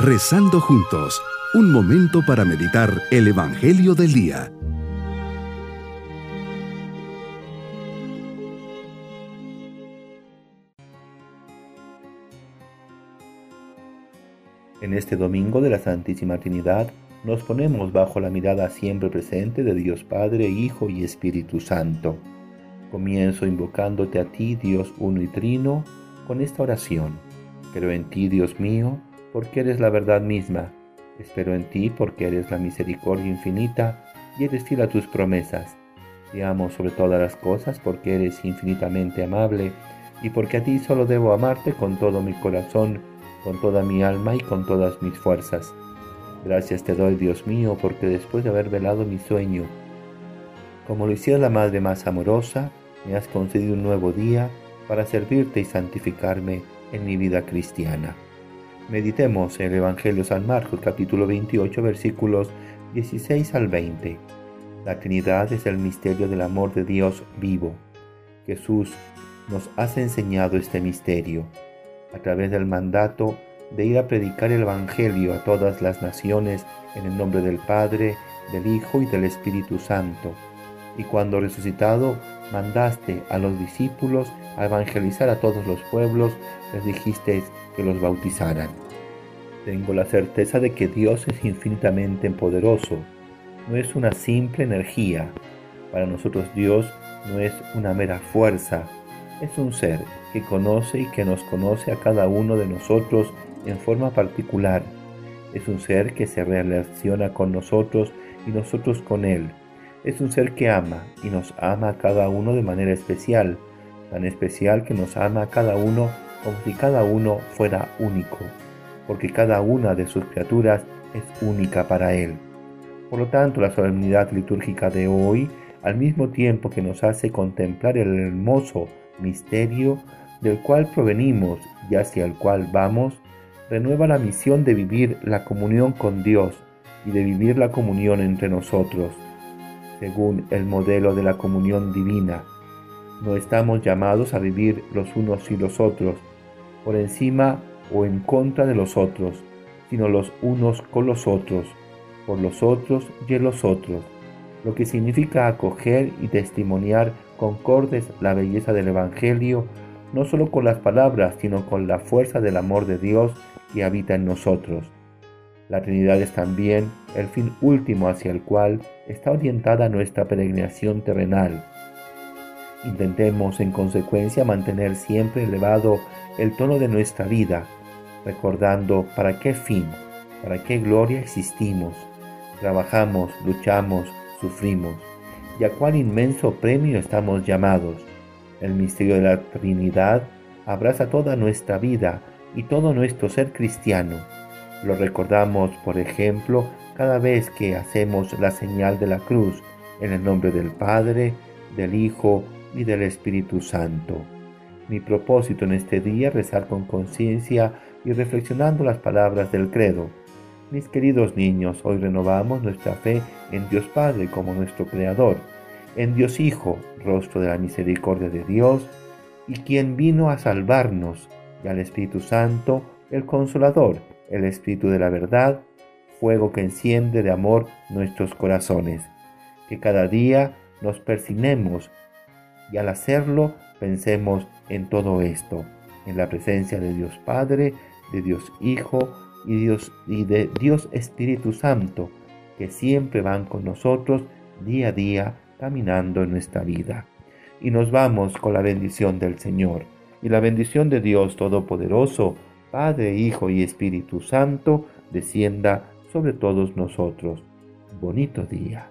Rezando juntos, un momento para meditar el Evangelio del Día. En este domingo de la Santísima Trinidad nos ponemos bajo la mirada siempre presente de Dios Padre, Hijo y Espíritu Santo. Comienzo invocándote a ti, Dios uno y trino, con esta oración. Creo en ti, Dios mío, porque eres la verdad misma. Espero en ti porque eres la misericordia infinita y eres fiel a tus promesas. Te amo sobre todas las cosas porque eres infinitamente amable y porque a ti solo debo amarte con todo mi corazón, con toda mi alma y con todas mis fuerzas. Gracias te doy, Dios mío, porque después de haber velado mi sueño, como lo hiciera la Madre más amorosa, me has concedido un nuevo día para servirte y santificarme en mi vida cristiana. Meditemos en el Evangelio San Marcos capítulo 28 versículos 16 al 20. La Trinidad es el misterio del amor de Dios vivo. Jesús nos ha enseñado este misterio a través del mandato de ir a predicar el Evangelio a todas las naciones en el nombre del Padre, del Hijo y del Espíritu Santo. Y cuando resucitado, mandaste a los discípulos a evangelizar a todos los pueblos, les dijiste que los bautizaran. Tengo la certeza de que Dios es infinitamente poderoso, no es una simple energía. Para nosotros Dios no es una mera fuerza, es un ser que conoce y que nos conoce a cada uno de nosotros en forma particular. Es un ser que se relaciona con nosotros y nosotros con Él. Es un ser que ama y nos ama a cada uno de manera especial, tan especial que nos ama a cada uno como si cada uno fuera único, porque cada una de sus criaturas es única para Él. Por lo tanto, la solemnidad litúrgica de hoy, al mismo tiempo que nos hace contemplar el hermoso misterio del cual provenimos y hacia el cual vamos, renueva la misión de vivir la comunión con Dios y de vivir la comunión entre nosotros, según el modelo de la comunión divina. No estamos llamados a vivir los unos y los otros, por encima o en contra de los otros, sino los unos con los otros, por los otros y en los otros, lo que significa acoger y testimoniar concordes la belleza del Evangelio, no solo con las palabras, sino con la fuerza del amor de Dios que habita en nosotros. La Trinidad es también el fin último hacia el cual está orientada nuestra peregrinación terrenal. Intentemos en consecuencia mantener siempre elevado el tono de nuestra vida, recordando para qué fin, para qué gloria existimos, trabajamos, luchamos, sufrimos, y a cuál inmenso premio estamos llamados. El misterio de la Trinidad abraza toda nuestra vida y todo nuestro ser cristiano. Lo recordamos, por ejemplo, cada vez que hacemos la señal de la cruz en el nombre del Padre, del Hijo y del Espíritu Santo. Mi propósito en este día es rezar con conciencia y reflexionando las palabras del credo. Mis queridos niños, hoy renovamos nuestra fe en Dios Padre como nuestro Creador, en Dios Hijo, rostro de la misericordia de Dios, y quien vino a salvarnos y al Espíritu Santo, el Consolador, el Espíritu de la verdad, fuego que enciende de amor nuestros corazones. Que cada día nos persignemos y al hacerlo pensemos en todo esto, en la presencia de Dios Padre, de Dios Hijo y, y de Dios Espíritu Santo, que siempre van con nosotros día a día caminando en nuestra vida. Y nos vamos con la bendición del Señor y la bendición de Dios Todopoderoso, Padre, Hijo y Espíritu Santo, descienda sobre todos nosotros. Bonito día.